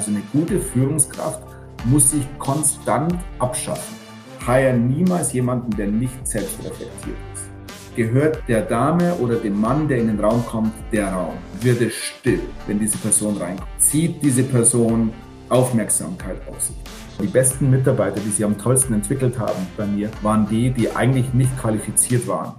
Also eine gute Führungskraft muss sich konstant abschaffen. Hire niemals jemanden, der nicht selbst reflektiert ist. Gehört der Dame oder dem Mann, der in den Raum kommt, der Raum? Wird es still, wenn diese Person reinkommt? Zieht diese Person Aufmerksamkeit auf sich? Die besten Mitarbeiter, die sie am tollsten entwickelt haben bei mir, waren die, die eigentlich nicht qualifiziert waren.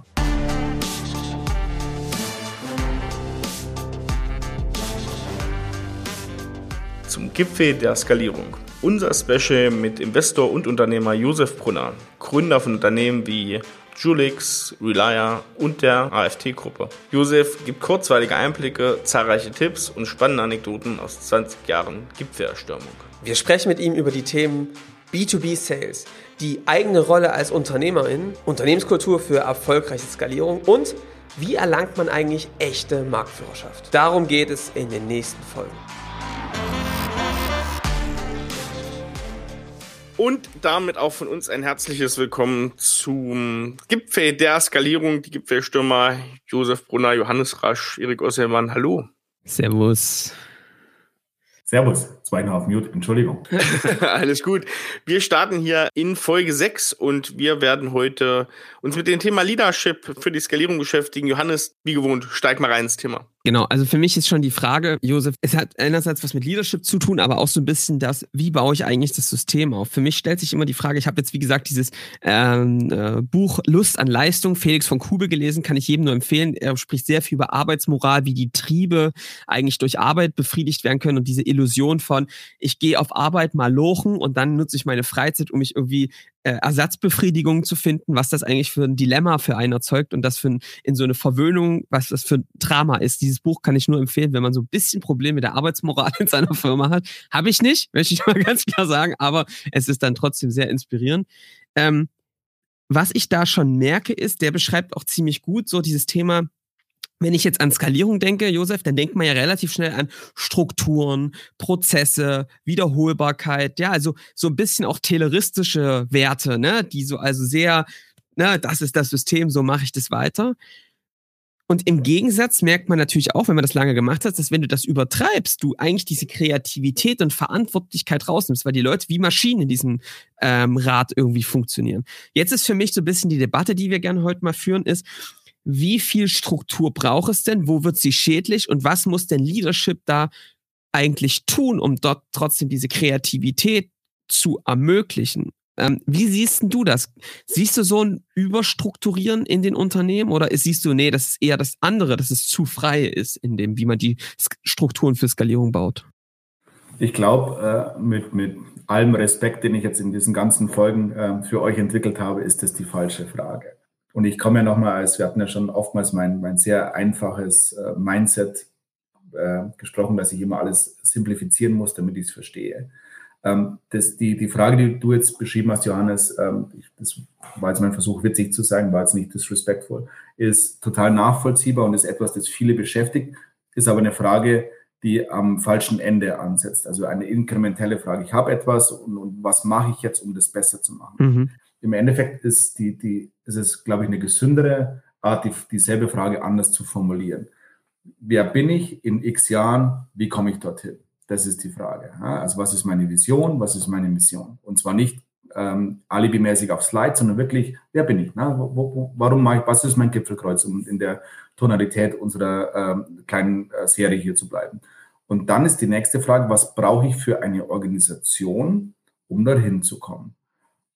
Gipfel der Skalierung. Unser Special mit Investor und Unternehmer Josef Brunner, Gründer von Unternehmen wie Julix, Relia und der AFT-Gruppe. Josef gibt kurzweilige Einblicke, zahlreiche Tipps und spannende Anekdoten aus 20 Jahren Gipfelerstürmung. Wir sprechen mit ihm über die Themen B2B Sales, die eigene Rolle als Unternehmerin, Unternehmenskultur für erfolgreiche Skalierung und wie erlangt man eigentlich echte Marktführerschaft. Darum geht es in den nächsten Folgen. Und damit auch von uns ein herzliches Willkommen zum Gipfel der Skalierung. Die Gipfelstürmer Josef Brunner, Johannes Rasch, Erik Osselmann. Hallo. Servus. Servus, zweiten auf Mute, Entschuldigung. Alles gut. Wir starten hier in Folge 6 und wir werden heute uns mit dem Thema Leadership für die Skalierung beschäftigen. Johannes, wie gewohnt, steig mal rein ins Thema. Genau, also für mich ist schon die Frage, Josef, es hat einerseits was mit Leadership zu tun, aber auch so ein bisschen das, wie baue ich eigentlich das System auf? Für mich stellt sich immer die Frage, ich habe jetzt wie gesagt dieses ähm, äh, Buch Lust an Leistung, Felix von Kube gelesen, kann ich jedem nur empfehlen. Er spricht sehr viel über Arbeitsmoral, wie die Triebe eigentlich durch Arbeit befriedigt werden können und diese Illusion von, ich gehe auf Arbeit mal lochen und dann nutze ich meine Freizeit, um mich irgendwie äh, Ersatzbefriedigung zu finden, was das eigentlich für ein Dilemma für einen erzeugt und das für ein, in so eine Verwöhnung, was das für ein Drama ist. Dieses Buch kann ich nur empfehlen, wenn man so ein bisschen Probleme mit der Arbeitsmoral in seiner Firma hat. Habe ich nicht, möchte ich mal ganz klar sagen, aber es ist dann trotzdem sehr inspirierend. Ähm, was ich da schon merke, ist, der beschreibt auch ziemlich gut so dieses Thema, wenn ich jetzt an Skalierung denke, Josef, dann denkt man ja relativ schnell an Strukturen, Prozesse, Wiederholbarkeit, ja, also so ein bisschen auch tayloristische Werte, ne, die so also sehr, ne, das ist das System, so mache ich das weiter. Und im Gegensatz merkt man natürlich auch, wenn man das lange gemacht hat, dass wenn du das übertreibst, du eigentlich diese Kreativität und Verantwortlichkeit rausnimmst, weil die Leute wie Maschinen in diesem ähm, Rad irgendwie funktionieren. Jetzt ist für mich so ein bisschen die Debatte, die wir gerne heute mal führen, ist, wie viel Struktur braucht es denn, wo wird sie schädlich und was muss denn Leadership da eigentlich tun, um dort trotzdem diese Kreativität zu ermöglichen? Ähm, wie siehst du das? Siehst du so ein Überstrukturieren in den Unternehmen oder siehst du, nee, das ist eher das andere, dass es zu frei ist in dem, wie man die Strukturen für Skalierung baut? Ich glaube, äh, mit, mit allem Respekt, den ich jetzt in diesen ganzen Folgen äh, für euch entwickelt habe, ist das die falsche Frage. Und ich komme ja nochmal, als wir hatten ja schon oftmals mein, mein sehr einfaches äh, Mindset äh, gesprochen, dass ich immer alles simplifizieren muss, damit ich es verstehe. Ähm, das, die, die Frage, die du jetzt beschrieben hast, Johannes, ähm, ich, das war jetzt mein Versuch, witzig zu sein, war jetzt nicht disrespectful, ist total nachvollziehbar und ist etwas, das viele beschäftigt, ist aber eine Frage, die am falschen Ende ansetzt. Also eine inkrementelle Frage. Ich habe etwas und, und was mache ich jetzt, um das besser zu machen? Mhm im Endeffekt ist, die, die, ist es, glaube ich, eine gesündere Art, die, dieselbe Frage anders zu formulieren. Wer bin ich in x Jahren? Wie komme ich dorthin? Das ist die Frage. Also was ist meine Vision? Was ist meine Mission? Und zwar nicht ähm, alibimäßig auf Slides, sondern wirklich, wer bin ich? Ne? Wo, wo, warum mache ich, was ist mein Gipfelkreuz, um in der Tonalität unserer ähm, kleinen äh, Serie hier zu bleiben? Und dann ist die nächste Frage, was brauche ich für eine Organisation, um dorthin zu kommen?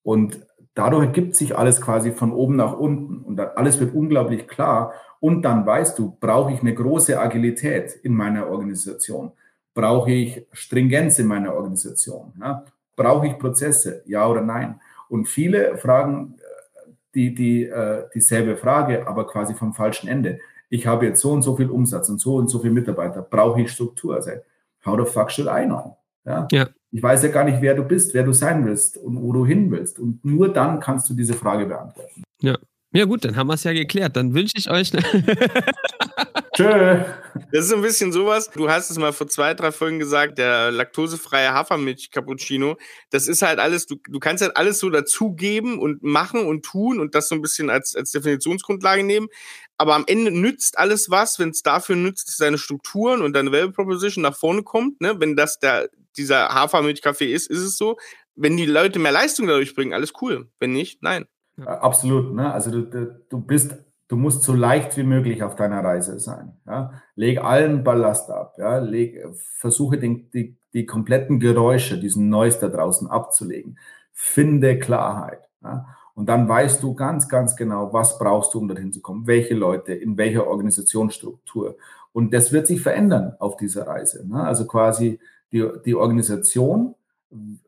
Und dadurch ergibt sich alles quasi von oben nach unten und alles wird unglaublich klar. Und dann weißt du, brauche ich eine große Agilität in meiner Organisation? Brauche ich Stringenz in meiner Organisation? Ja? Brauche ich Prozesse? Ja oder nein? Und viele fragen äh, die, die, äh, dieselbe Frage, aber quasi vom falschen Ende. Ich habe jetzt so und so viel Umsatz und so und so viele Mitarbeiter. Brauche ich Struktur? Also, how the fuck should I know? Ja? ja. Ich weiß ja gar nicht, wer du bist, wer du sein willst und wo du hin willst. Und nur dann kannst du diese Frage beantworten. Ja. Ja, gut, dann haben wir es ja geklärt. Dann wünsche ich euch. Ne Tschö. Das ist ein bisschen sowas. Du hast es mal vor zwei, drei Folgen gesagt, der laktosefreie Hafermilch-Cappuccino. Das ist halt alles, du, du kannst halt alles so dazugeben und machen und tun und das so ein bisschen als, als Definitionsgrundlage nehmen. Aber am Ende nützt alles was, wenn es dafür nützt, dass deine Strukturen und deine Value Proposition nach vorne kommt. Ne? Wenn das der, dieser Hafermilchkaffee ist, ist es so. Wenn die Leute mehr Leistung dadurch bringen, alles cool. Wenn nicht, nein. Absolut. Ne? Also du, du bist, du musst so leicht wie möglich auf deiner Reise sein. Ja? Leg allen Ballast ab. Ja? Leg, versuche den, die, die kompletten Geräusche, diesen Neues da draußen abzulegen. Finde Klarheit. Ja? Und dann weißt du ganz, ganz genau, was brauchst du, um dorthin zu kommen, welche Leute, in welcher Organisationsstruktur. Und das wird sich verändern auf dieser Reise. Ne? Also quasi die, die Organisation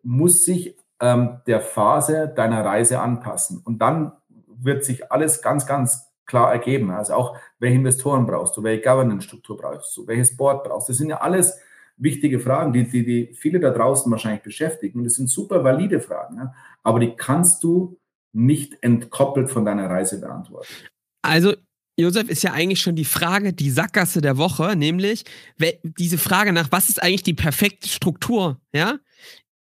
muss sich ähm, der Phase deiner Reise anpassen. Und dann wird sich alles ganz, ganz klar ergeben. Also auch, welche Investoren brauchst du, welche Governance-Struktur brauchst du, welches Board brauchst du. Das sind ja alles wichtige Fragen, die, die, die viele da draußen wahrscheinlich beschäftigen. Und das sind super valide Fragen. Ja? Aber die kannst du nicht entkoppelt von deiner Reise beantworten. Also Josef, ist ja eigentlich schon die Frage, die Sackgasse der Woche, nämlich diese Frage nach, was ist eigentlich die perfekte Struktur, ja?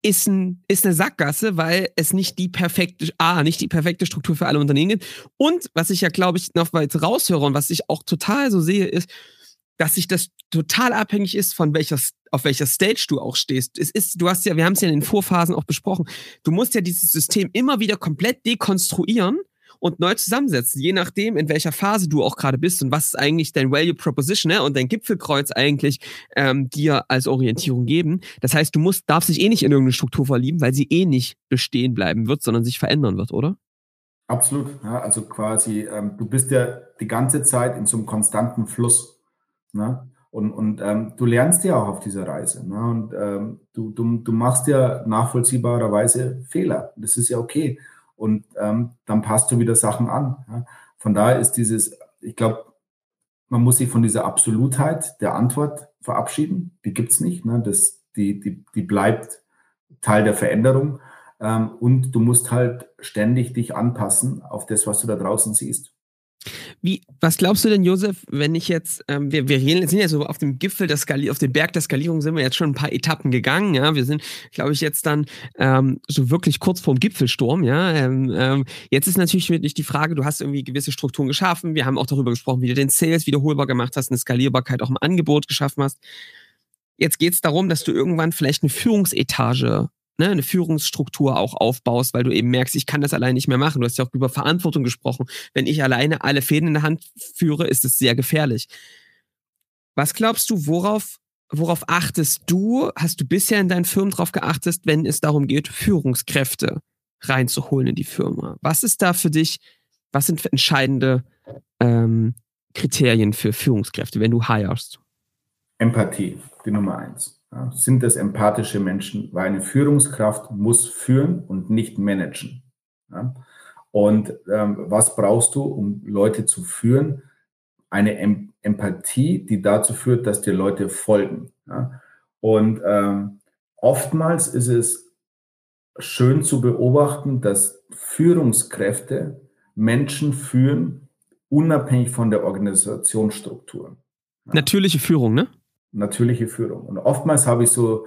Ist, ein, ist eine Sackgasse, weil es nicht die perfekte, A, nicht die perfekte Struktur für alle Unternehmen gibt. Und was ich ja, glaube ich, noch weit raushöre und was ich auch total so sehe, ist, dass sich das total abhängig ist, von welcher, auf welcher Stage du auch stehst. Es ist, du hast ja, wir haben es ja in den Vorphasen auch besprochen, du musst ja dieses System immer wieder komplett dekonstruieren und neu zusammensetzen, je nachdem, in welcher Phase du auch gerade bist und was ist eigentlich dein Value Proposition ne, und dein Gipfelkreuz eigentlich ähm, dir als Orientierung geben. Das heißt, du musst, darfst dich eh nicht in irgendeine Struktur verlieben, weil sie eh nicht bestehen bleiben wird, sondern sich verändern wird, oder? Absolut. Ja, also quasi, ähm, du bist ja die ganze Zeit in so einem konstanten Fluss. Ne? Und, und ähm, du lernst ja auch auf dieser Reise. Ne? Und ähm, du, du, du machst ja nachvollziehbarerweise Fehler. Das ist ja okay. Und ähm, dann passt du wieder Sachen an. Ja? Von daher ist dieses, ich glaube, man muss sich von dieser Absolutheit der Antwort verabschieden. Die gibt es nicht. Ne? Das, die, die, die bleibt Teil der Veränderung. Ähm, und du musst halt ständig dich anpassen auf das, was du da draußen siehst. Wie, was glaubst du denn, Josef, wenn ich jetzt, ähm, wir, wir sind ja so auf dem Gipfel der Skalierung, auf dem Berg der Skalierung sind wir jetzt schon ein paar Etappen gegangen, ja. Wir sind, glaube ich, jetzt dann ähm, so wirklich kurz vorm Gipfelsturm, ja. Ähm, ähm, jetzt ist natürlich wirklich die Frage, du hast irgendwie gewisse Strukturen geschaffen. Wir haben auch darüber gesprochen, wie du den Sales wiederholbar gemacht hast, eine Skalierbarkeit auch im Angebot geschaffen hast. Jetzt geht es darum, dass du irgendwann vielleicht eine Führungsetage ne, eine Führungsstruktur auch aufbaust, weil du eben merkst, ich kann das allein nicht mehr machen. Du hast ja auch über Verantwortung gesprochen. Wenn ich alleine alle Fäden in der Hand führe, ist es sehr gefährlich. Was glaubst du, worauf, worauf achtest du? Hast du bisher in deinen Firmen darauf geachtet, wenn es darum geht, Führungskräfte reinzuholen in die Firma? Was ist da für dich, was sind entscheidende ähm, Kriterien für Führungskräfte, wenn du hirest? Empathie, die Nummer eins. Ja, sind das empathische Menschen, weil eine Führungskraft muss führen und nicht managen. Ja? Und ähm, was brauchst du, um Leute zu führen? Eine em Empathie, die dazu führt, dass dir Leute folgen. Ja? Und ähm, oftmals ist es schön zu beobachten, dass Führungskräfte Menschen führen, unabhängig von der Organisationsstruktur. Natürliche Führung, ne? Natürliche Führung. Und oftmals habe ich so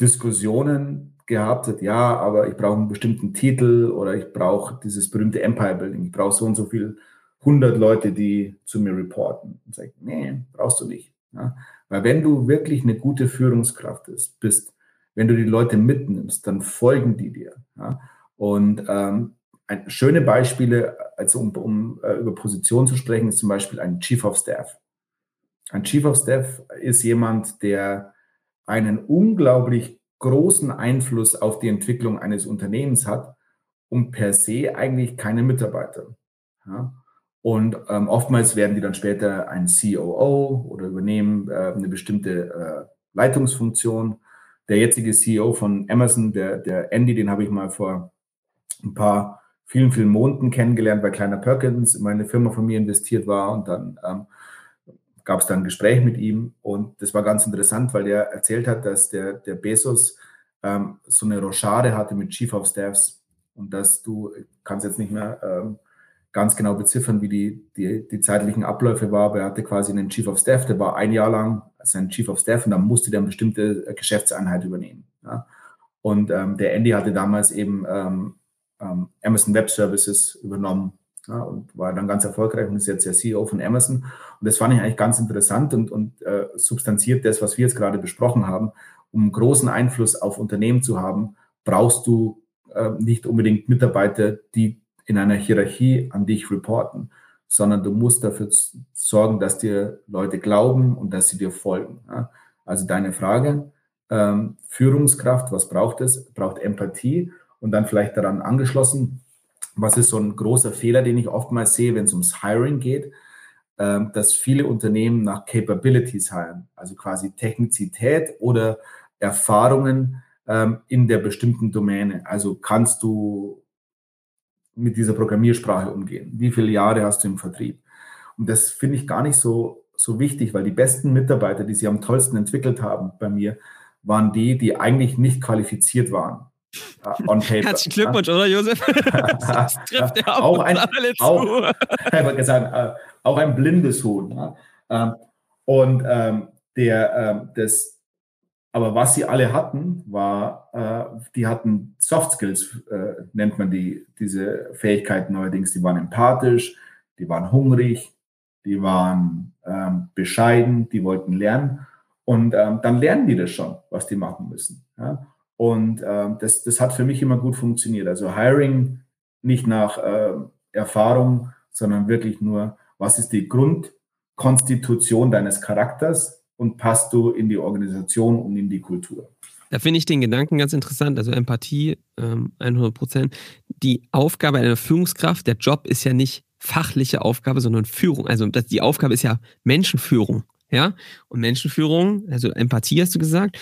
Diskussionen gehabt, ja, aber ich brauche einen bestimmten Titel oder ich brauche dieses berühmte Empire Building. Ich brauche so und so viel 100 Leute, die zu mir reporten. Und sage, nee, brauchst du nicht. Ja? Weil wenn du wirklich eine gute Führungskraft bist, wenn du die Leute mitnimmst, dann folgen die dir. Ja? Und ähm, ein, schöne Beispiele, also um, um uh, über Position zu sprechen, ist zum Beispiel ein Chief of Staff. Ein Chief of Staff ist jemand, der einen unglaublich großen Einfluss auf die Entwicklung eines Unternehmens hat und per se eigentlich keine Mitarbeiter. Ja? Und ähm, oftmals werden die dann später ein COO oder übernehmen äh, eine bestimmte äh, Leitungsfunktion. Der jetzige CEO von Amazon, der, der Andy, den habe ich mal vor ein paar vielen, vielen Monaten kennengelernt, weil Kleiner Perkins in meine Firma von mir investiert war und dann ähm, gab es dann ein Gespräch mit ihm und das war ganz interessant, weil er erzählt hat, dass der, der Bezos ähm, so eine Rochade hatte mit Chief of Staffs und dass du kannst jetzt nicht mehr ähm, ganz genau beziffern, wie die, die, die zeitlichen Abläufe war, aber er hatte quasi einen Chief of Staff, der war ein Jahr lang sein Chief of Staff und dann musste der eine bestimmte Geschäftseinheit übernehmen. Ja. Und ähm, der Andy hatte damals eben ähm, ähm, Amazon Web Services übernommen ja, und war dann ganz erfolgreich und ist jetzt der CEO von Amazon. Und das fand ich eigentlich ganz interessant und, und äh, substanziert das, was wir jetzt gerade besprochen haben. um großen Einfluss auf Unternehmen zu haben, brauchst du äh, nicht unbedingt Mitarbeiter, die in einer Hierarchie an dich reporten, sondern du musst dafür sorgen, dass dir Leute glauben und dass sie dir folgen. Ja? Also deine Frage, ähm, Führungskraft, was braucht es? Braucht Empathie und dann vielleicht daran angeschlossen, was ist so ein großer Fehler, den ich oftmals sehe, wenn es ums Hiring geht, ähm, dass viele Unternehmen nach Capabilities hiren, also quasi Technizität oder Erfahrungen ähm, in der bestimmten Domäne. Also kannst du mit dieser Programmiersprache umgehen? Wie viele Jahre hast du im Vertrieb? Und das finde ich gar nicht so, so wichtig, weil die besten Mitarbeiter, die sie am tollsten entwickelt haben bei mir, waren die, die eigentlich nicht qualifiziert waren. On paper. Herzlichen Glückwunsch, oder Josef? Das trifft ja auch, auch ein, auch, gesagt, äh, auch ein blindes Huhn. Ja? Ähm, und ähm, der, ähm, das, aber was sie alle hatten, war, äh, die hatten Soft Skills, äh, nennt man die, diese Fähigkeiten neuerdings. Die waren empathisch, die waren hungrig, die waren ähm, bescheiden, die wollten lernen. Und ähm, dann lernen die das schon, was die machen müssen. Ja? Und ähm, das, das hat für mich immer gut funktioniert. Also Hiring nicht nach äh, Erfahrung, sondern wirklich nur, was ist die Grundkonstitution deines Charakters und passt du in die Organisation und in die Kultur. Da finde ich den Gedanken ganz interessant, also Empathie ähm, 100 Prozent. Die Aufgabe einer Führungskraft, der Job ist ja nicht fachliche Aufgabe, sondern Führung. Also das, die Aufgabe ist ja Menschenführung. Ja, und Menschenführung, also Empathie hast du gesagt,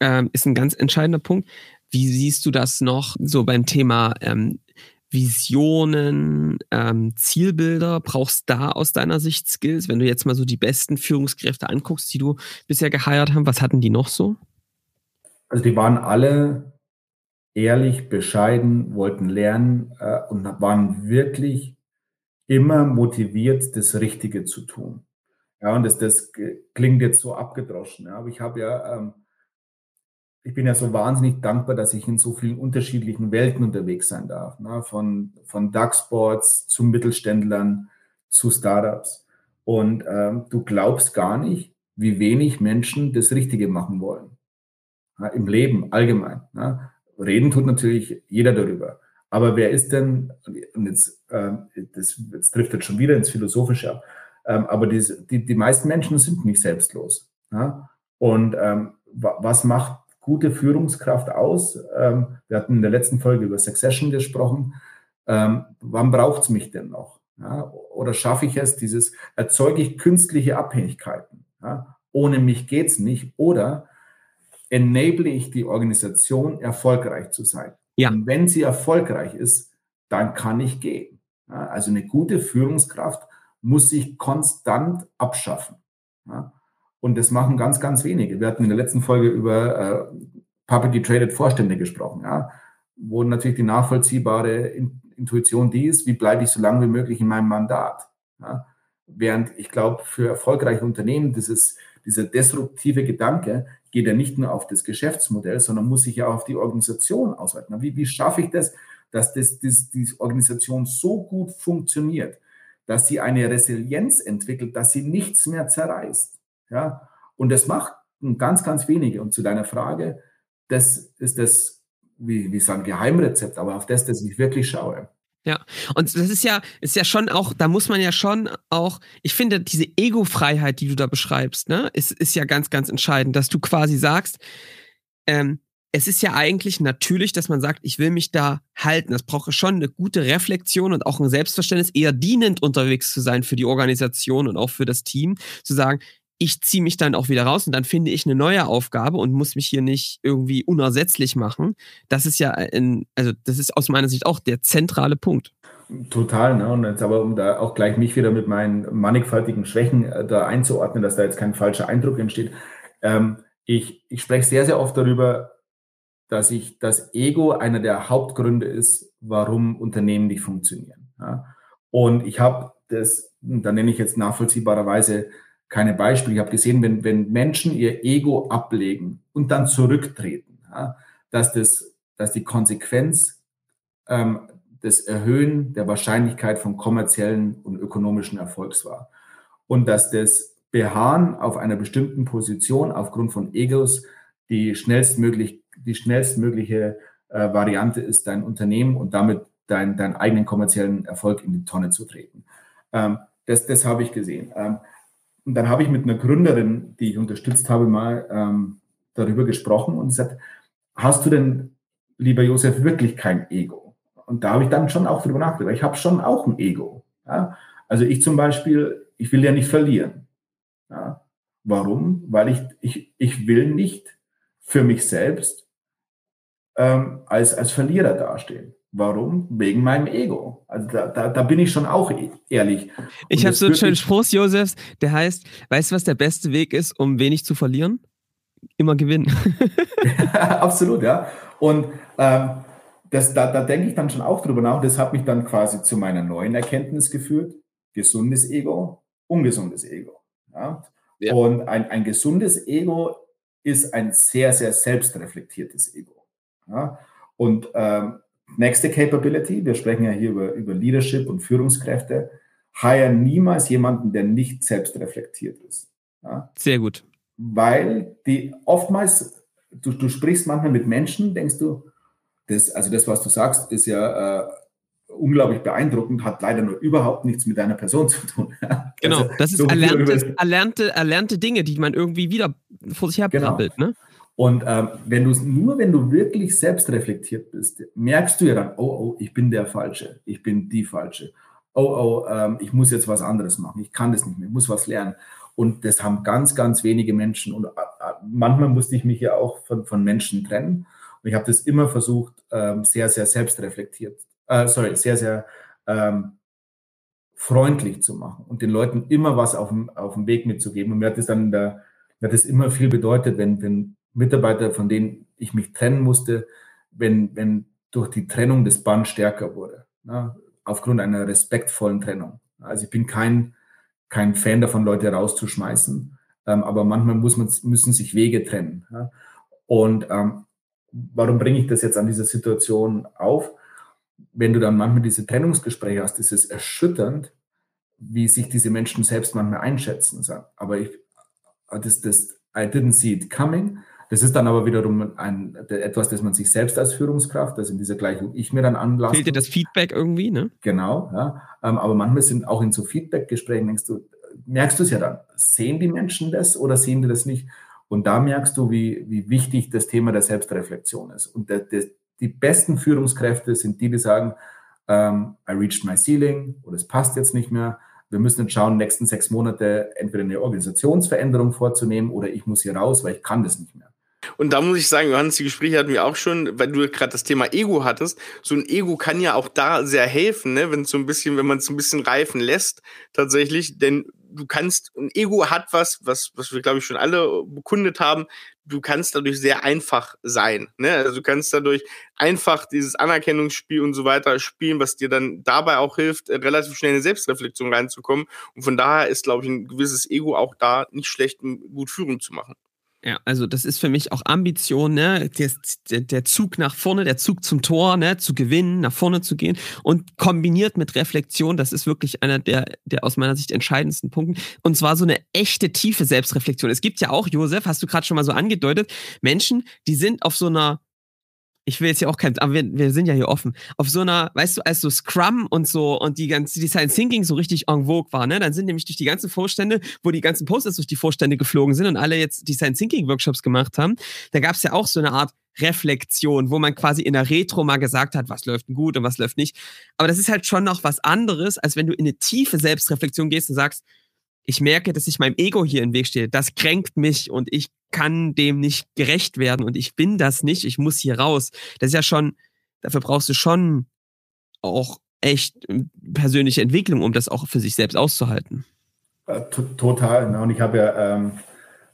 ähm, ist ein ganz entscheidender Punkt. Wie siehst du das noch so beim Thema ähm, Visionen, ähm, Zielbilder? Brauchst da aus deiner Sicht Skills? Wenn du jetzt mal so die besten Führungskräfte anguckst, die du bisher geheiert haben, was hatten die noch so? Also die waren alle ehrlich, bescheiden, wollten lernen äh, und waren wirklich immer motiviert, das Richtige zu tun. Ja, und das, das klingt jetzt so abgedroschen. Ja, aber ich habe ja ähm, ich bin ja so wahnsinnig dankbar, dass ich in so vielen unterschiedlichen Welten unterwegs sein darf. Ne? Von, von DAX-Sports zu Mittelständlern zu Startups. Und ähm, du glaubst gar nicht, wie wenig Menschen das Richtige machen wollen. Ja, Im Leben allgemein. Ne? Reden tut natürlich jeder darüber. Aber wer ist denn, und jetzt, äh, das, jetzt trifft jetzt schon wieder ins Philosophische ab, ähm, aber die, die, die meisten Menschen sind nicht selbstlos. Ja? Und ähm, was macht gute Führungskraft aus? Ähm, wir hatten in der letzten Folge über Succession gesprochen. Ähm, wann braucht es mich denn noch? Ja, oder schaffe ich es, dieses, erzeuge ich künstliche Abhängigkeiten? Ja, ohne mich geht es nicht. Oder enable ich die Organisation, erfolgreich zu sein? Ja. Und wenn sie erfolgreich ist, dann kann ich gehen. Ja, also eine gute Führungskraft muss sich konstant abschaffen. Ja, und das machen ganz, ganz wenige. Wir hatten in der letzten Folge über äh, publicly traded Vorstände gesprochen, ja, wo natürlich die nachvollziehbare Intuition die ist, wie bleibe ich so lange wie möglich in meinem Mandat. Ja. Während ich glaube, für erfolgreiche Unternehmen dieses, dieser disruptive Gedanke geht ja nicht nur auf das Geschäftsmodell, sondern muss sich ja auf die Organisation ausweiten. Wie, wie schaffe ich das, dass das, das, die Organisation so gut funktioniert, dass sie eine Resilienz entwickelt, dass sie nichts mehr zerreißt? Ja? Und das macht ganz, ganz wenige. Und zu deiner Frage, das ist das, wie, wie sagen, Geheimrezept, aber auf das, das ich wirklich schaue. Ja, und das ist ja, ist ja schon auch, da muss man ja schon auch, ich finde, diese Ego-Freiheit, die du da beschreibst, ne, ist, ist ja ganz, ganz entscheidend, dass du quasi sagst, ähm, es ist ja eigentlich natürlich, dass man sagt, ich will mich da halten. Das braucht schon eine gute Reflexion und auch ein Selbstverständnis, eher dienend unterwegs zu sein für die Organisation und auch für das Team, zu sagen, ich ziehe mich dann auch wieder raus und dann finde ich eine neue Aufgabe und muss mich hier nicht irgendwie unersetzlich machen. Das ist ja ein, also das ist aus meiner Sicht auch der zentrale Punkt. Total, ne? Und jetzt aber, um da auch gleich mich wieder mit meinen mannigfaltigen Schwächen äh, da einzuordnen, dass da jetzt kein falscher Eindruck entsteht. Ähm, ich, ich spreche sehr, sehr oft darüber, dass ich das Ego einer der Hauptgründe ist, warum Unternehmen nicht funktionieren. Ja? Und ich habe das, da nenne ich jetzt nachvollziehbarerweise keine Beispiele. Ich habe gesehen, wenn, wenn Menschen ihr Ego ablegen und dann zurücktreten, ja, dass, das, dass die Konsequenz ähm, das Erhöhen der Wahrscheinlichkeit von kommerziellen und ökonomischen Erfolgs war. Und dass das Beharren auf einer bestimmten Position aufgrund von Egos die schnellstmöglich, die schnellstmögliche äh, Variante ist, dein Unternehmen und damit dein, deinen eigenen kommerziellen Erfolg in die Tonne zu treten. Ähm, das, das habe ich gesehen. Ähm, und dann habe ich mit einer Gründerin, die ich unterstützt habe, mal ähm, darüber gesprochen und gesagt, hast du denn, lieber Josef, wirklich kein Ego? Und da habe ich dann schon auch darüber nachgedacht. Ich habe schon auch ein Ego. Ja? Also ich zum Beispiel, ich will ja nicht verlieren. Ja? Warum? Weil ich, ich, ich will nicht für mich selbst ähm, als, als Verlierer dastehen. Warum? Wegen meinem Ego. Also da, da, da bin ich schon auch e-, ehrlich. Und ich habe so einen schönen Spruch, Josefs, der heißt, weißt du, was der beste Weg ist, um wenig zu verlieren? Immer gewinnen. Absolut, ja. Und ähm, das, da, da denke ich dann schon auch drüber nach. Das hat mich dann quasi zu meiner neuen Erkenntnis geführt. Gesundes Ego, ungesundes Ego. Ja? ja. Und ein, ein gesundes Ego ist ein sehr, sehr selbstreflektiertes Ego. Ja? Und ähm, nächste Capability, wir sprechen ja hier über, über Leadership und Führungskräfte, hire niemals jemanden, der nicht selbstreflektiert ist. Ja? Sehr gut. Weil die oftmals, du, du sprichst manchmal mit Menschen, denkst du, das, also das, was du sagst, ist ja äh, unglaublich beeindruckend, hat leider nur überhaupt nichts mit deiner Person zu tun. Genau, also, das ist so erlernte, erlernte, erlernte Dinge, die man irgendwie wieder vor sich her genau. ne? Und ähm, wenn du nur wenn du wirklich selbstreflektiert bist, merkst du ja dann, oh, oh, ich bin der Falsche, ich bin die Falsche. Oh, oh, ähm, ich muss jetzt was anderes machen, ich kann das nicht mehr, ich muss was lernen. Und das haben ganz, ganz wenige Menschen. Und äh, äh manchmal musste ich mich ja auch von, von Menschen trennen. Und ich habe das immer versucht, ähm, sehr, sehr selbstreflektiert äh, sorry, sehr, sehr ähm, freundlich zu machen und den Leuten immer was auf dem, auf dem Weg mitzugeben. Und mir hat das dann der, mir hat das immer viel bedeutet, wenn, wenn Mitarbeiter, von denen ich mich trennen musste, wenn, wenn durch die Trennung das Band stärker wurde, ne? aufgrund einer respektvollen Trennung. Also ich bin kein, kein Fan davon, Leute rauszuschmeißen, ähm, aber manchmal muss man, müssen sich Wege trennen. Ja? Und ähm, warum bringe ich das jetzt an dieser Situation auf? wenn du dann manchmal diese Trennungsgespräche hast, ist es erschütternd, wie sich diese Menschen selbst manchmal einschätzen. Aber ich, das, das, I didn't see it coming. Das ist dann aber wiederum ein, etwas, das man sich selbst als Führungskraft, also in dieser Gleichung ich mir dann anlasse. Fehlt dir das Feedback irgendwie, ne? Genau, ja. Ähm, aber manchmal sind auch in so Feedback-Gesprächen, denkst du, merkst du es ja dann, sehen die Menschen das oder sehen die das nicht? Und da merkst du, wie, wie wichtig das Thema der Selbstreflexion ist. Und der, der, die besten Führungskräfte sind die, die sagen, ähm, I reached my ceiling oder es passt jetzt nicht mehr. Wir müssen jetzt schauen, nächsten sechs Monate entweder eine Organisationsveränderung vorzunehmen oder ich muss hier raus, weil ich kann das nicht mehr. Und da muss ich sagen, Johannes, die Gespräche hatten wir auch schon, weil du gerade das Thema Ego hattest. So ein Ego kann ja auch da sehr helfen, ne? wenn so ein bisschen, wenn man es ein bisschen reifen lässt, tatsächlich. Denn du kannst, ein Ego hat was, was, was wir, glaube ich, schon alle bekundet haben. Du kannst dadurch sehr einfach sein. Ne? Also du kannst dadurch einfach dieses Anerkennungsspiel und so weiter spielen, was dir dann dabei auch hilft, relativ schnell in eine Selbstreflexion reinzukommen. Und von daher ist, glaube ich, ein gewisses Ego auch da nicht schlecht, gut Führung zu machen. Ja, also das ist für mich auch Ambition, ne? Der, der, Zug nach vorne, der Zug zum Tor, ne? Zu gewinnen, nach vorne zu gehen und kombiniert mit Reflexion, das ist wirklich einer der, der aus meiner Sicht entscheidendsten Punkte. Und zwar so eine echte tiefe Selbstreflexion. Es gibt ja auch, Josef, hast du gerade schon mal so angedeutet, Menschen, die sind auf so einer ich will jetzt ja auch kein, aber wir, wir sind ja hier offen. Auf so einer, weißt du, als so Scrum und so und die ganze Design Thinking so richtig en vogue war, ne, dann sind nämlich durch die ganzen Vorstände, wo die ganzen Posters durch die Vorstände geflogen sind und alle jetzt Design Thinking Workshops gemacht haben, da gab es ja auch so eine Art Reflexion, wo man quasi in der Retro mal gesagt hat, was läuft denn gut und was läuft nicht. Aber das ist halt schon noch was anderes, als wenn du in eine tiefe Selbstreflexion gehst und sagst, ich merke, dass ich meinem Ego hier im Weg stehe. Das kränkt mich und ich kann dem nicht gerecht werden und ich bin das nicht. Ich muss hier raus. Das ist ja schon, dafür brauchst du schon auch echt ähm, persönliche Entwicklung, um das auch für sich selbst auszuhalten. Äh, total. Ne? Und ich habe ja, ähm,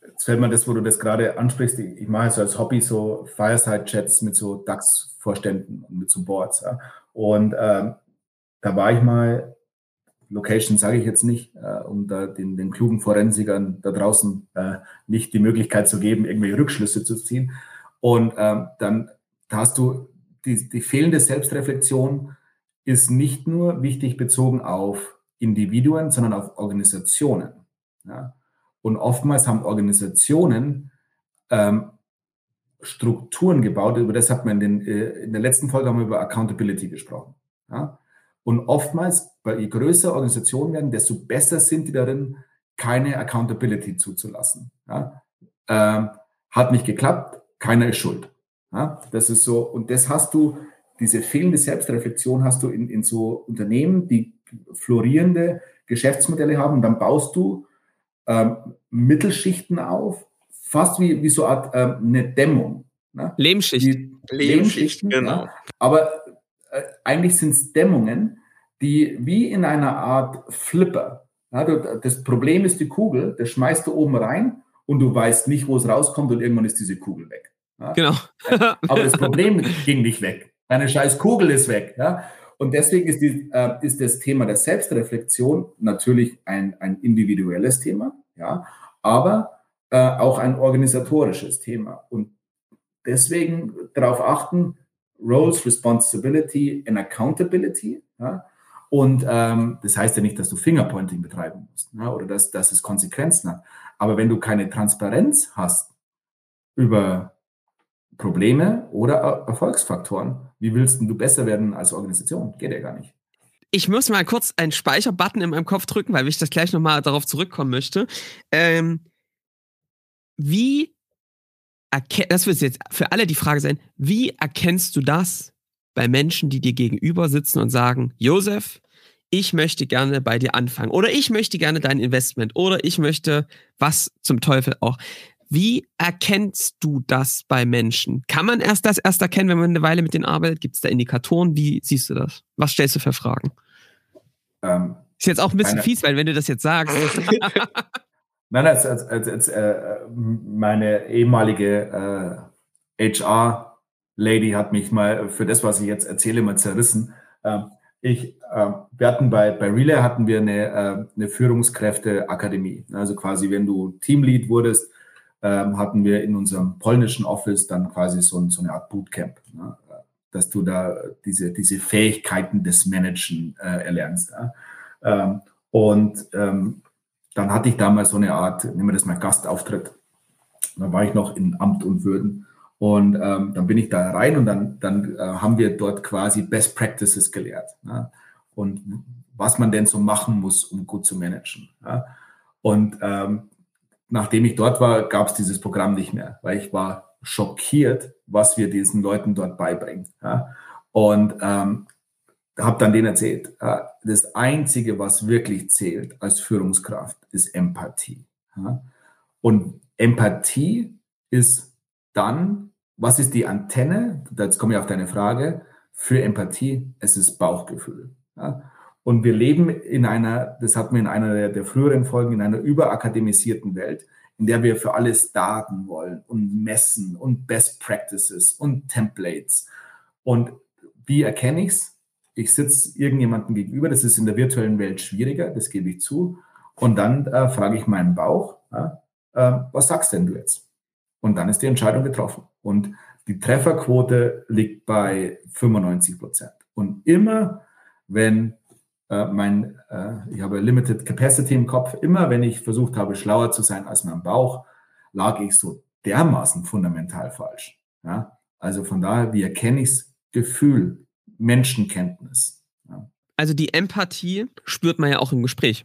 jetzt fällt mir das, wo du das gerade ansprichst, ich, mache so als Hobby so Fireside-Chats mit so DAX-Vorständen und mit so Boards. Ja? Und ähm, da war ich mal Location sage ich jetzt nicht, äh, um da den, den klugen Forensikern da draußen äh, nicht die Möglichkeit zu geben, irgendwelche Rückschlüsse zu ziehen. Und ähm, dann da hast du die, die fehlende Selbstreflexion ist nicht nur wichtig bezogen auf Individuen, sondern auf Organisationen. Ja? Und oftmals haben Organisationen ähm, Strukturen gebaut. Über das hat man in, den, äh, in der letzten Folge haben wir über Accountability gesprochen. Ja? Und oftmals, je größer Organisationen werden, desto besser sind die darin, keine Accountability zuzulassen. Ja? Ähm, hat nicht geklappt, keiner ist schuld. Ja? Das ist so, und das hast du, diese fehlende Selbstreflexion hast du in, in so Unternehmen, die florierende Geschäftsmodelle haben, und dann baust du ähm, Mittelschichten auf, fast wie, wie so eine Art ähm, eine Dämmung. Ne? Lehmschicht. Die, Lehmschicht, genau. Ja. Aber äh, eigentlich sind es Dämmungen, die wie in einer Art Flipper. Ja, du, das Problem ist die Kugel, das schmeißt du oben rein und du weißt nicht, wo es rauskommt und irgendwann ist diese Kugel weg. Ja? Genau. Aber das Problem ging nicht weg. Deine scheiß Kugel ist weg. Ja? Und deswegen ist, die, äh, ist das Thema der Selbstreflexion natürlich ein, ein individuelles Thema, ja, aber äh, auch ein organisatorisches Thema. Und deswegen darauf achten, Roles, Responsibility and Accountability. Ja? Und ähm, das heißt ja nicht, dass du Fingerpointing betreiben musst ja? oder dass, dass es Konsequenzen hat. Aber wenn du keine Transparenz hast über Probleme oder Erfolgsfaktoren, wie willst du besser werden als Organisation? Geht ja gar nicht. Ich muss mal kurz einen Speicherbutton in meinem Kopf drücken, weil ich das gleich nochmal darauf zurückkommen möchte. Ähm, wie das wird jetzt für alle die Frage sein, wie erkennst du das bei Menschen, die dir gegenüber sitzen und sagen, Josef, ich möchte gerne bei dir anfangen oder ich möchte gerne dein Investment oder ich möchte was zum Teufel auch. Wie erkennst du das bei Menschen? Kann man erst das erst erkennen, wenn man eine Weile mit denen arbeitet? Gibt es da Indikatoren? Wie siehst du das? Was stellst du für Fragen? Ähm, ist jetzt auch ein bisschen fies, weil wenn du das jetzt sagst. Nein, als, als, als, als äh, meine ehemalige äh, HR-Lady hat mich mal für das, was ich jetzt erzähle, mal zerrissen. Ähm, ich, äh, wir hatten bei, bei Relay hatten wir eine, äh, eine Führungskräfteakademie. Also quasi, wenn du Teamlead wurdest, ähm, hatten wir in unserem polnischen Office dann quasi so, so eine Art Bootcamp, ne? dass du da diese, diese Fähigkeiten des Managen äh, erlernst. Ähm, und ähm, dann hatte ich damals so eine Art, nehmen wir das mal Gastauftritt. Da war ich noch in Amt und Würden. Und ähm, dann bin ich da rein und dann, dann äh, haben wir dort quasi Best Practices gelehrt. Ja? Und was man denn so machen muss, um gut zu managen. Ja? Und ähm, nachdem ich dort war, gab es dieses Programm nicht mehr, weil ich war schockiert, was wir diesen Leuten dort beibringen. Ja? Und ähm, habe dann denen erzählt, das Einzige, was wirklich zählt als Führungskraft, ist Empathie. Und Empathie ist dann, was ist die Antenne? Jetzt komme ich auf deine Frage. Für Empathie, es ist Bauchgefühl. Und wir leben in einer, das hatten wir in einer der, der früheren Folgen, in einer überakademisierten Welt, in der wir für alles Daten wollen und messen und Best Practices und Templates. Und wie erkenne ich es? ich sitze irgendjemandem gegenüber, das ist in der virtuellen Welt schwieriger, das gebe ich zu. Und dann äh, frage ich meinen Bauch, ja, äh, was sagst denn du jetzt? Und dann ist die Entscheidung getroffen. Und die Trefferquote liegt bei 95 Prozent. Und immer, wenn äh, mein, äh, ich habe Limited Capacity im Kopf, immer wenn ich versucht habe, schlauer zu sein als mein Bauch, lag ich so dermaßen fundamental falsch. Ja? Also von daher, wie erkenne ich es? Gefühl, Menschenkenntnis. Ja. Also die Empathie spürt man ja auch im Gespräch.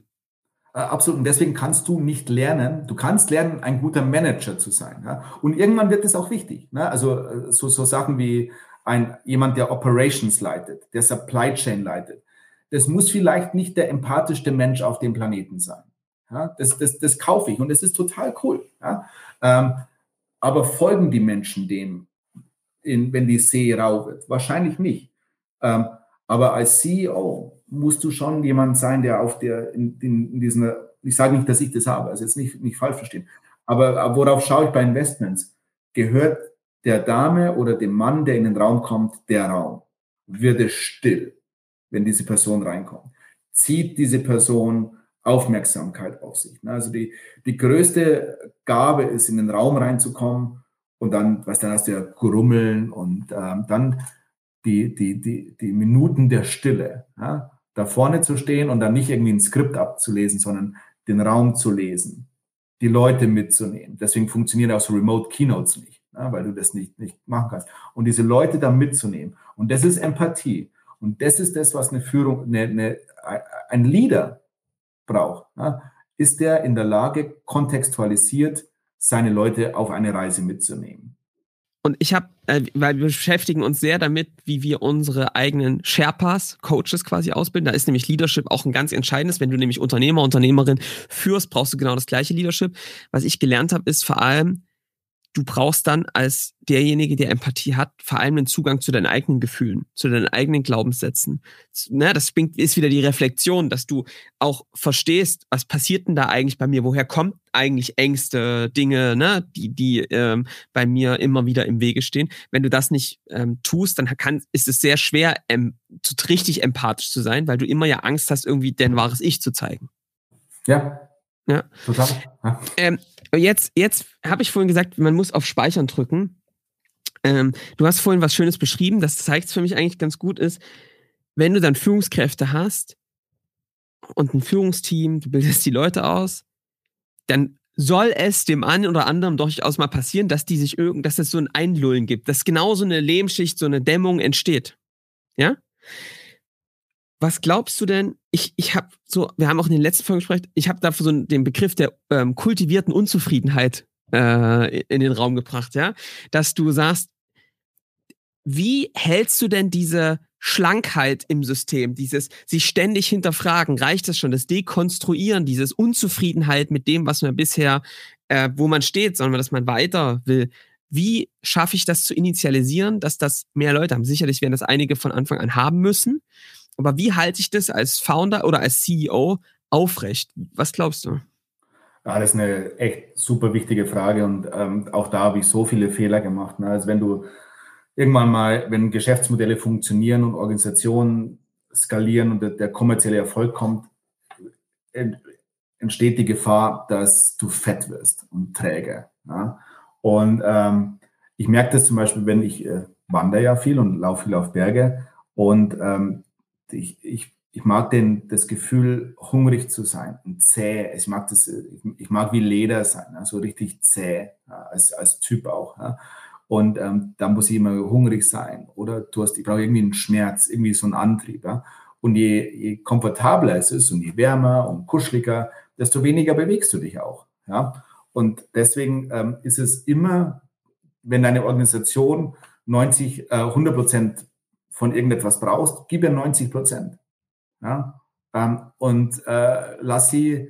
Äh, absolut. Und deswegen kannst du nicht lernen, du kannst lernen, ein guter Manager zu sein. Ja? Und irgendwann wird es auch wichtig. Ne? Also äh, so, so Sachen wie ein, jemand, der Operations leitet, der Supply Chain leitet. Das muss vielleicht nicht der empathischste Mensch auf dem Planeten sein. Ja? Das, das, das kaufe ich und es ist total cool. Ja? Ähm, aber folgen die Menschen dem, in, wenn die See rau wird? Wahrscheinlich nicht. Ähm, aber als CEO musst du schon jemand sein, der auf der, in, in, in diesen, ich sage nicht, dass ich das habe, also jetzt nicht, nicht falsch verstehen, aber worauf schaue ich bei Investments? Gehört der Dame oder dem Mann, der in den Raum kommt, der Raum? Wird es still, wenn diese Person reinkommt? Zieht diese Person Aufmerksamkeit auf sich? Also die, die größte Gabe ist, in den Raum reinzukommen und dann, was dann hast du ja Grummeln und ähm, dann die, die, die, die Minuten der Stille, ja, da vorne zu stehen und dann nicht irgendwie ein Skript abzulesen, sondern den Raum zu lesen, die Leute mitzunehmen. Deswegen funktionieren auch so Remote Keynotes nicht. ja, weil du das nicht, nicht machen kannst. Und diese Leute da mitzunehmen. Und das ist Empathie. Und das ist das, was eine Führung, eine, eine, ein Leader braucht. Ja, ist der in der Lage, kontextualisiert seine Leute auf eine Reise mitzunehmen. Und ich habe, äh, weil wir beschäftigen uns sehr damit, wie wir unsere eigenen Sherpas, Coaches quasi ausbilden. Da ist nämlich Leadership auch ein ganz entscheidendes. Wenn du nämlich Unternehmer, Unternehmerin führst, brauchst du genau das gleiche Leadership. Was ich gelernt habe, ist vor allem, du brauchst dann als derjenige, der Empathie hat, vor allem den Zugang zu deinen eigenen Gefühlen, zu deinen eigenen Glaubenssätzen. Ne, das ist wieder die Reflexion, dass du auch verstehst, was passiert denn da eigentlich bei mir? Woher kommt eigentlich Ängste, Dinge, ne, die, die ähm, bei mir immer wieder im Wege stehen? Wenn du das nicht ähm, tust, dann kann, ist es sehr schwer, ähm, zu, richtig empathisch zu sein, weil du immer ja Angst hast, irgendwie dein wahres Ich zu zeigen. Ja. Ja. Total. Ja. Ähm, jetzt, jetzt habe ich vorhin gesagt, man muss auf Speichern drücken. Ähm, du hast vorhin was Schönes beschrieben, das zeigt es für mich eigentlich ganz gut ist, wenn du dann Führungskräfte hast und ein Führungsteam, du bildest die Leute aus, dann soll es dem einen oder anderen durchaus mal passieren, dass die sich irgend, dass es so ein Einlullen gibt, dass genau so eine Lehmschicht, so eine Dämmung entsteht. Ja? Was glaubst du denn? Ich, ich habe so, wir haben auch in den letzten Folgen gesprochen, ich habe dafür so den Begriff der ähm, kultivierten Unzufriedenheit äh, in den Raum gebracht, ja, dass du sagst, wie hältst du denn diese Schlankheit im System, dieses sich ständig hinterfragen, reicht das schon, das Dekonstruieren, dieses Unzufriedenheit mit dem, was man bisher, äh, wo man steht, sondern dass man weiter will. Wie schaffe ich das zu initialisieren, dass das mehr Leute haben? Sicherlich werden das einige von Anfang an haben müssen. Aber wie halte ich das als Founder oder als CEO aufrecht? Was glaubst du? Ja, das ist eine echt super wichtige Frage und ähm, auch da habe ich so viele Fehler gemacht. Ne? Also wenn du irgendwann mal, wenn Geschäftsmodelle funktionieren und Organisationen skalieren und der, der kommerzielle Erfolg kommt, entsteht die Gefahr, dass du fett wirst und träge. Ja? Und ähm, ich merke das zum Beispiel, wenn ich äh, wandere ja viel und laufe viel auf Berge und ähm, ich, ich, ich mag den, das Gefühl, hungrig zu sein und zäh. Ich mag das, ich, mag wie Leder sein, so also richtig zäh, als, als Typ auch. Und ähm, da muss ich immer hungrig sein oder du hast, ich brauche irgendwie einen Schmerz, irgendwie so einen Antrieb. Ja? Und je, je komfortabler es ist und je wärmer und kuscheliger, desto weniger bewegst du dich auch. Ja? Und deswegen ähm, ist es immer, wenn deine Organisation 90, äh, 100 Prozent von irgendetwas brauchst, gib ihr 90 Prozent. Ja? Ähm, und äh, lass sie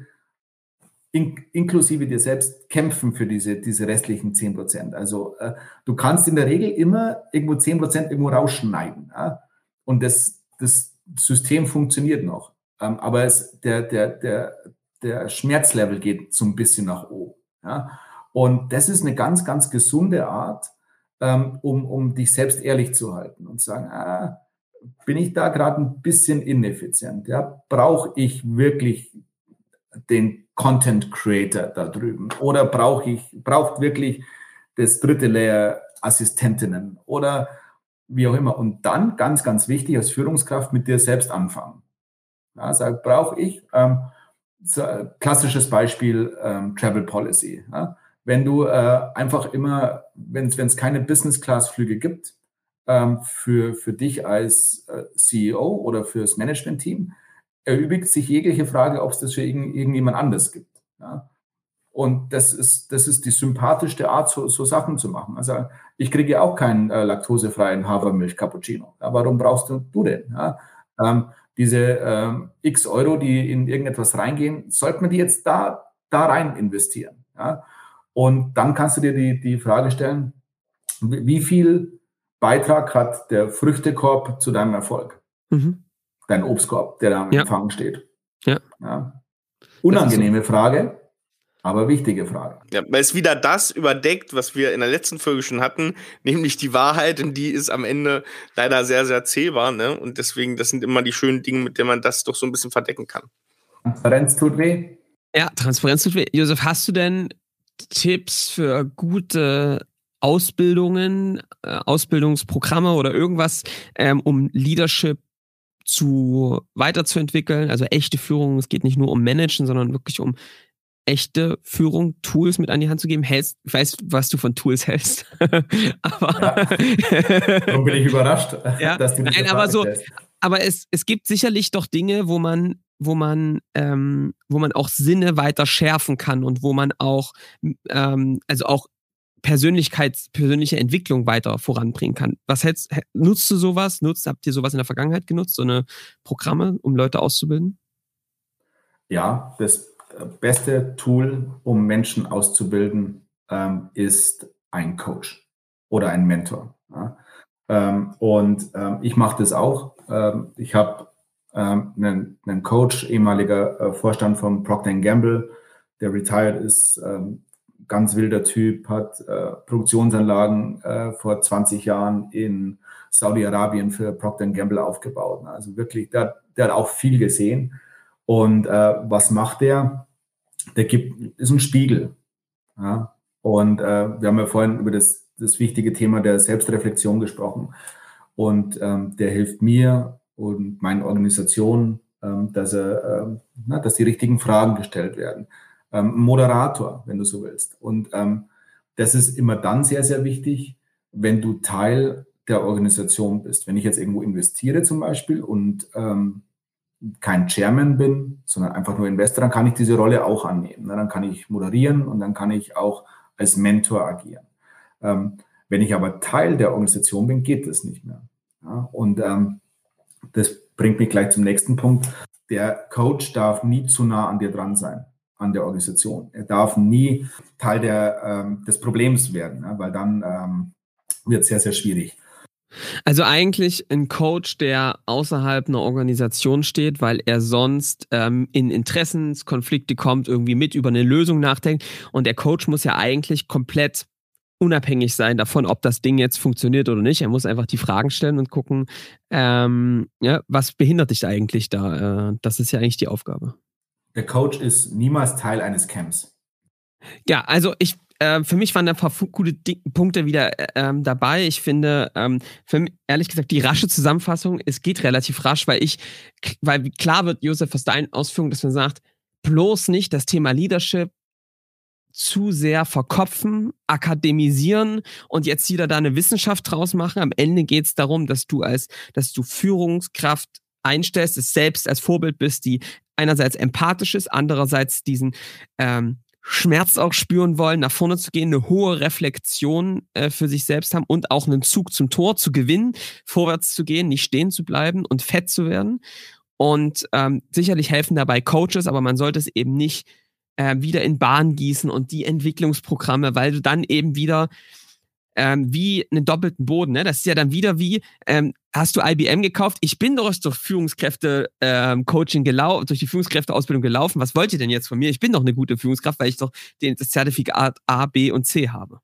in, inklusive dir selbst kämpfen für diese, diese restlichen 10 Prozent. Also äh, du kannst in der Regel immer irgendwo 10 Prozent irgendwo rausschneiden. Ja? Und das, das System funktioniert noch. Ähm, aber es, der, der, der, der Schmerzlevel geht so ein bisschen nach oben. Ja? Und das ist eine ganz, ganz gesunde Art, ähm, um, um dich selbst ehrlich zu halten und sagen, ah, bin ich da gerade ein bisschen ineffizient? Ja? Brauche ich wirklich den Content Creator da drüben? Oder brauche ich, braucht wirklich das dritte Layer Assistentinnen oder wie auch immer. Und dann, ganz, ganz wichtig, als Führungskraft mit dir selbst anfangen. Ja, sag, brauche ich, ähm, so, klassisches Beispiel, ähm, Travel Policy. Ja? Wenn du äh, einfach immer, wenn es keine Business-Class-Flüge gibt, ähm, für, für dich als äh, CEO oder fürs Management-Team, erübrigt sich jegliche Frage, ob es das für irgend, irgendjemand anders gibt. Ja? Und das ist, das ist die sympathischste Art, so, so Sachen zu machen. Also ich kriege ja auch keinen äh, laktosefreien Hafermilch-Cappuccino. Ja, warum brauchst du, du den? Ja? Ähm, diese ähm, x Euro, die in irgendetwas reingehen, sollte man die jetzt da, da rein investieren? Ja? Und dann kannst du dir die, die Frage stellen, wie viel Beitrag hat der Früchtekorb zu deinem Erfolg? Mhm. Dein Obstkorb, der da am ja. Empfang steht. Ja. ja. Unangenehme so. Frage, aber wichtige Frage. Ja, weil es wieder das überdeckt, was wir in der letzten Folge schon hatten, nämlich die Wahrheit, und die ist am Ende leider sehr, sehr zählbar. Ne? Und deswegen, das sind immer die schönen Dinge, mit denen man das doch so ein bisschen verdecken kann. Transparenz tut weh. Ja, Transparenz tut weh. Josef, hast du denn Tipps für gute Ausbildungen, äh, Ausbildungsprogramme oder irgendwas, ähm, um Leadership zu weiterzuentwickeln, also echte Führung. Es geht nicht nur um Managen, sondern wirklich um echte Führung, Tools mit an die Hand zu geben? Hältst, ich weiß, was du von Tools hältst. aber ja. bin ich überrascht, ja. dass du Nein, aber so, aber es, es gibt sicherlich doch Dinge, wo man, wo man, ähm, wo man auch Sinne weiter schärfen kann und wo man auch, ähm, also auch Persönlichkeits, persönliche Entwicklung weiter voranbringen kann. Was hältst, nutzt du sowas? Nutzt, habt ihr sowas in der Vergangenheit genutzt, so eine Programme, um Leute auszubilden? Ja, das beste Tool, um Menschen auszubilden, ähm, ist ein Coach oder ein Mentor. Ja? Ähm, und ähm, ich mache das auch. Ähm, ich habe ähm, einen, einen, Coach, ehemaliger äh, Vorstand von Procter Gamble, der retired ist, ähm, ganz wilder Typ, hat äh, Produktionsanlagen äh, vor 20 Jahren in Saudi-Arabien für Procter Gamble aufgebaut. Also wirklich, der, der, hat auch viel gesehen. Und äh, was macht der? Der gibt, ist ein Spiegel. Ja? Und äh, wir haben ja vorhin über das, das wichtige Thema der Selbstreflexion gesprochen. Und ähm, der hilft mir und meinen Organisationen, ähm, dass, er, ähm, na, dass die richtigen Fragen gestellt werden ähm, Moderator, wenn du so willst. Und das ist immer dann sehr, sehr wichtig, wenn du Teil der Organisation bist. Wenn ich jetzt irgendwo investiere zum Beispiel und ähm, kein Chairman bin, sondern einfach nur Investor, dann kann ich diese Rolle auch annehmen. Dann kann ich moderieren und dann kann ich auch als Mentor agieren. Wenn ich aber Teil der Organisation bin, geht das nicht mehr. Und das bringt mich gleich zum nächsten Punkt. Der Coach darf nie zu nah an dir dran sein an der Organisation. Er darf nie Teil der, ähm, des Problems werden, ne? weil dann ähm, wird es sehr, sehr schwierig. Also eigentlich ein Coach, der außerhalb einer Organisation steht, weil er sonst ähm, in Interessenskonflikte kommt, irgendwie mit über eine Lösung nachdenkt. Und der Coach muss ja eigentlich komplett unabhängig sein davon, ob das Ding jetzt funktioniert oder nicht. Er muss einfach die Fragen stellen und gucken, ähm, ja, was behindert dich eigentlich da? Äh, das ist ja eigentlich die Aufgabe der Coach ist niemals Teil eines Camps. Ja, also ich, äh, für mich waren da ein paar gute Punkte wieder äh, ähm, dabei. Ich finde, ähm, für mich, ehrlich gesagt, die rasche Zusammenfassung, es geht relativ rasch, weil ich, weil klar wird, Josef, aus deinen Ausführungen, dass man sagt, bloß nicht das Thema Leadership zu sehr verkopfen, akademisieren und jetzt wieder da eine Wissenschaft draus machen. Am Ende geht es darum, dass du als, dass du Führungskraft einstellst, es selbst als Vorbild bist, die einerseits empathisch ist, andererseits diesen ähm, Schmerz auch spüren wollen, nach vorne zu gehen, eine hohe Reflexion äh, für sich selbst haben und auch einen Zug zum Tor zu gewinnen, vorwärts zu gehen, nicht stehen zu bleiben und fett zu werden. Und ähm, sicherlich helfen dabei Coaches, aber man sollte es eben nicht äh, wieder in Bahn gießen und die Entwicklungsprogramme, weil du dann eben wieder ähm, wie einen doppelten Boden. Ne? Das ist ja dann wieder wie, ähm, hast du IBM gekauft? Ich bin doch durch Führungskräfte-Coaching ähm, gelaufen, durch die Führungskräfteausbildung gelaufen. Was wollt ihr denn jetzt von mir? Ich bin doch eine gute Führungskraft, weil ich doch den, das Zertifikat A, B und C habe.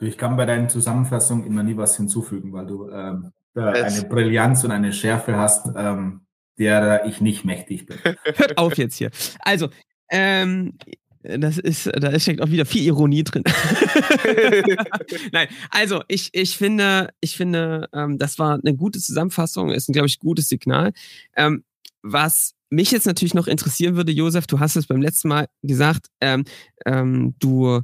Ich kann bei deinen Zusammenfassungen immer nie was hinzufügen, weil du ähm, eine Brillanz und eine Schärfe hast, ähm, der ich nicht mächtig bin. Hört auf jetzt hier. Also, ähm, das ist, da steckt auch wieder viel Ironie drin. Nein, also ich, ich finde, ich finde, ähm, das war eine gute Zusammenfassung, ist ein, glaube ich, gutes Signal. Ähm, was mich jetzt natürlich noch interessieren würde, Josef, du hast es beim letzten Mal gesagt, ähm, ähm du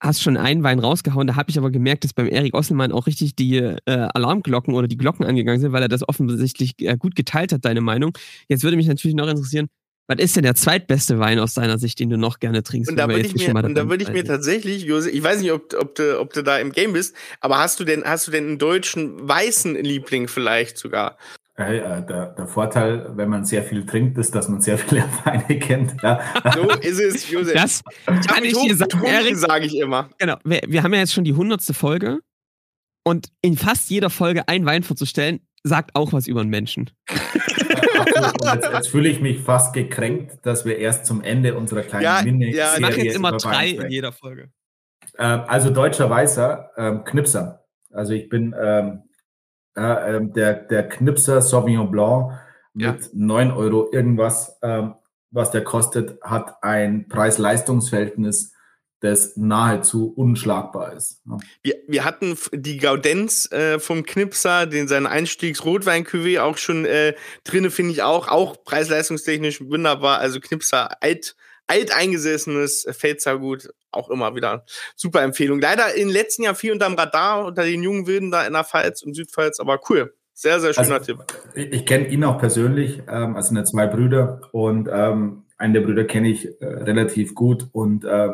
hast schon einen Wein rausgehauen, da habe ich aber gemerkt, dass beim Erik Osselmann auch richtig die äh, Alarmglocken oder die Glocken angegangen sind, weil er das offensichtlich äh, gut geteilt hat, deine Meinung. Jetzt würde mich natürlich noch interessieren, was ist denn der zweitbeste Wein aus deiner Sicht, den du noch gerne trinkst? Und da würde ich, mir, und da würde ich mir tatsächlich, Jose, ich weiß nicht, ob, ob, du, ob du da im Game bist, aber hast du denn, hast du denn einen deutschen weißen Liebling vielleicht sogar? Ja, äh, der, der, Vorteil, wenn man sehr viel trinkt, ist, dass man sehr viele Weine kennt. Ja. So ist es, Josef. Das kann ich dir sagen, Erik, sage ich immer. Genau, wir, wir haben ja jetzt schon die hundertste Folge und in fast jeder Folge einen Wein vorzustellen, sagt auch was über einen Menschen. jetzt, jetzt fühle ich mich fast gekränkt, dass wir erst zum Ende unserer kleinen ja, mini Ja, ich mache jetzt immer drei in jeder Folge. Ähm, also deutscher Weißer, ähm, Knipser. Also ich bin ähm, äh, der, der Knipser Sauvignon Blanc mit ja. 9 Euro irgendwas, ähm, was der kostet, hat ein Preis-Leistungs-Verhältnis das nahezu unschlagbar ist. Wir, wir hatten die Gaudenz äh, vom Knipser, den seinen einstiegs rotwein auch schon äh, drinne, finde ich auch, auch preis-leistungstechnisch wunderbar. Also Knipser alt, alteingesessenes Feldsaargut. Auch immer wieder super Empfehlung. Leider im letzten Jahr viel unterm Radar unter den jungen Wilden da in der Pfalz und Südpfalz, aber cool. Sehr, sehr schöner also, Tipp. Ich, ich kenne ihn auch persönlich, ähm, also eine zwei Brüder und ähm, einen der Brüder kenne ich äh, relativ gut und äh,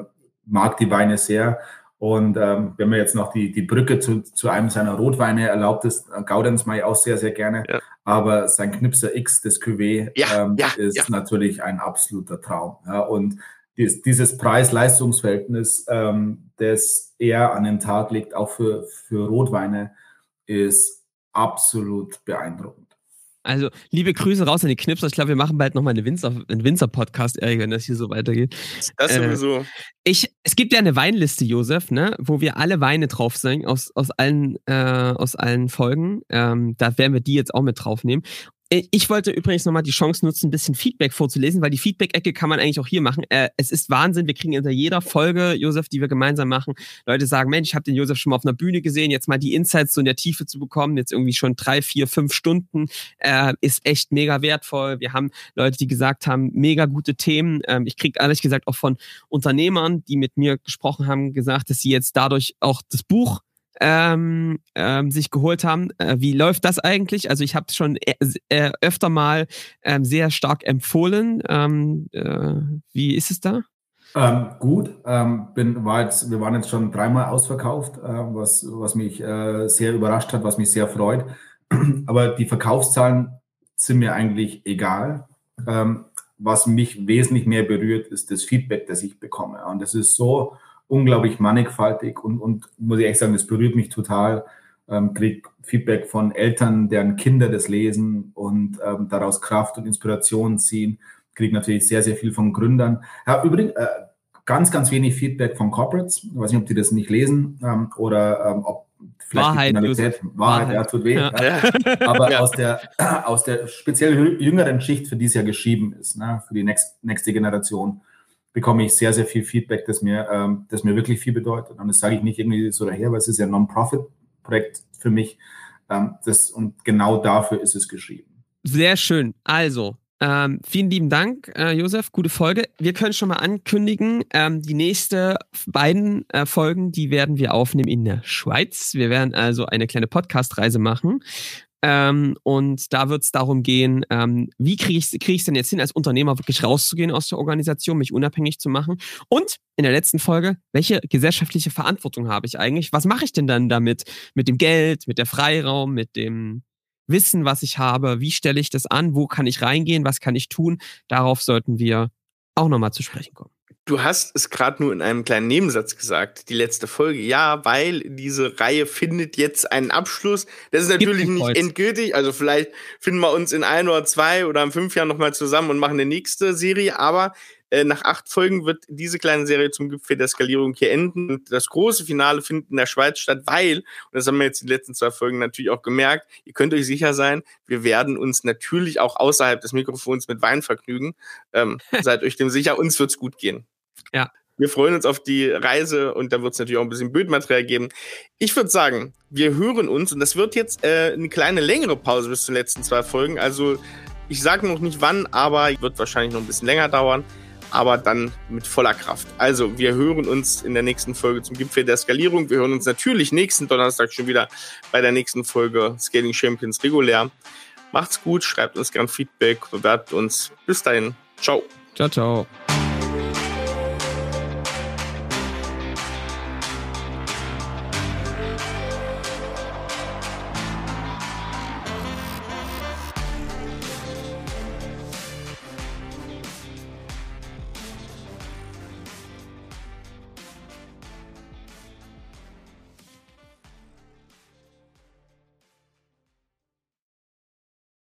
mag die Weine sehr. Und ähm, wenn mir jetzt noch die, die Brücke zu, zu einem seiner Rotweine erlaubt ist, äh, Gaudens mache ich auch sehr, sehr gerne. Ja. Aber sein Knipser X des Cuvée ja, ähm, ja, ist natürlich ein absoluter Traum. Und dies, dieses Preis-Leistungs-Verhältnis, ähm, das er an den Tag legt, auch für, für Rotweine, ist absolut beeindruckend. Also, liebe Grüße raus an die Knipser. Ich glaube, wir machen bald nochmal eine Winzer, einen Winzer-Podcast, Erik, wenn das hier so weitergeht. Das äh, sowieso. ich, es gibt ja eine Weinliste, Josef, ne, wo wir alle Weine drauf sind, aus, aus, allen, äh, aus allen Folgen. Ähm, da werden wir die jetzt auch mit draufnehmen. Äh, ich wollte übrigens nochmal die Chance nutzen, ein bisschen Feedback vorzulesen, weil die Feedback-Ecke kann man eigentlich auch hier machen. Äh, es ist Wahnsinn, wir kriegen hinter jeder Folge, Josef, die wir gemeinsam machen, Leute sagen, Mensch, ich habe den Josef schon mal auf einer Bühne gesehen, jetzt mal die Insights so in der Tiefe zu bekommen, jetzt irgendwie schon drei, vier, fünf Stunden, äh, ist echt mega wertvoll. Wir haben Leute, die gesagt haben, mega gute Themen. Ähm, ich kriege ehrlich gesagt auch von Unternehmern, die mit mir gesprochen haben, gesagt, dass sie jetzt dadurch auch das Buch ähm, ähm, sich geholt haben. Äh, wie läuft das eigentlich? Also ich habe es schon äh, äh, öfter mal ähm, sehr stark empfohlen. Ähm, äh, wie ist es da? Ähm, gut, ähm, bin, war jetzt, wir waren jetzt schon dreimal ausverkauft, äh, was, was mich äh, sehr überrascht hat, was mich sehr freut. Aber die Verkaufszahlen sind mir eigentlich egal. Was mich wesentlich mehr berührt, ist das Feedback, das ich bekomme. Und das ist so unglaublich mannigfaltig und, und muss ich echt sagen, das berührt mich total. Ähm, krieg Feedback von Eltern, deren Kinder das lesen und ähm, daraus Kraft und Inspiration ziehen. Krieg natürlich sehr, sehr viel von Gründern. Ja, übrigens, äh, ganz, ganz wenig Feedback von Corporates. Ich weiß nicht, ob die das nicht lesen ähm, oder ähm, ob vielleicht Wahrheit, Wahrheit, Wahrheit, ja, tut weh. Ja. Ja. Aber ja. aus der aus der speziell jüngeren Schicht, für die es ja geschrieben ist, ne, für die next, nächste Generation, bekomme ich sehr, sehr viel Feedback, das mir, ähm, das mir wirklich viel bedeutet. Und das sage ich nicht irgendwie so daher, weil es ist ja ein Non-Profit-Projekt für mich. Ähm, das, und genau dafür ist es geschrieben. Sehr schön. Also, ähm, vielen lieben Dank, äh, Josef. Gute Folge. Wir können schon mal ankündigen, ähm, die nächste beiden äh, Folgen, die werden wir aufnehmen in der Schweiz. Wir werden also eine kleine Podcast-Reise machen. Ähm, und da wird es darum gehen, ähm, wie kriege ich es krieg denn jetzt hin, als Unternehmer wirklich rauszugehen aus der Organisation, mich unabhängig zu machen? Und in der letzten Folge, welche gesellschaftliche Verantwortung habe ich eigentlich? Was mache ich denn dann damit? Mit dem Geld, mit der Freiraum, mit dem Wissen, was ich habe? Wie stelle ich das an? Wo kann ich reingehen? Was kann ich tun? Darauf sollten wir auch nochmal zu sprechen kommen. Du hast es gerade nur in einem kleinen Nebensatz gesagt, die letzte Folge. Ja, weil diese Reihe findet jetzt einen Abschluss. Das ist natürlich nicht endgültig. Also vielleicht finden wir uns in ein oder zwei oder in fünf Jahren nochmal zusammen und machen eine nächste Serie. Aber äh, nach acht Folgen wird diese kleine Serie zum Gipfel der Skalierung hier enden. Und das große Finale findet in der Schweiz statt, weil, und das haben wir jetzt die letzten zwei Folgen natürlich auch gemerkt, ihr könnt euch sicher sein, wir werden uns natürlich auch außerhalb des Mikrofons mit Wein vergnügen. Ähm, seid euch dem sicher, uns wird's gut gehen. Ja. Wir freuen uns auf die Reise und da wird es natürlich auch ein bisschen Bildmaterial geben. Ich würde sagen, wir hören uns und das wird jetzt äh, eine kleine längere Pause bis zu den letzten zwei Folgen. Also ich sage noch nicht wann, aber wird wahrscheinlich noch ein bisschen länger dauern aber dann mit voller Kraft. Also, wir hören uns in der nächsten Folge zum Gipfel der Skalierung. Wir hören uns natürlich nächsten Donnerstag schon wieder bei der nächsten Folge Scaling Champions regulär. Macht's gut, schreibt uns gern Feedback, bewertet uns. Bis dahin. Ciao. Ciao, ciao.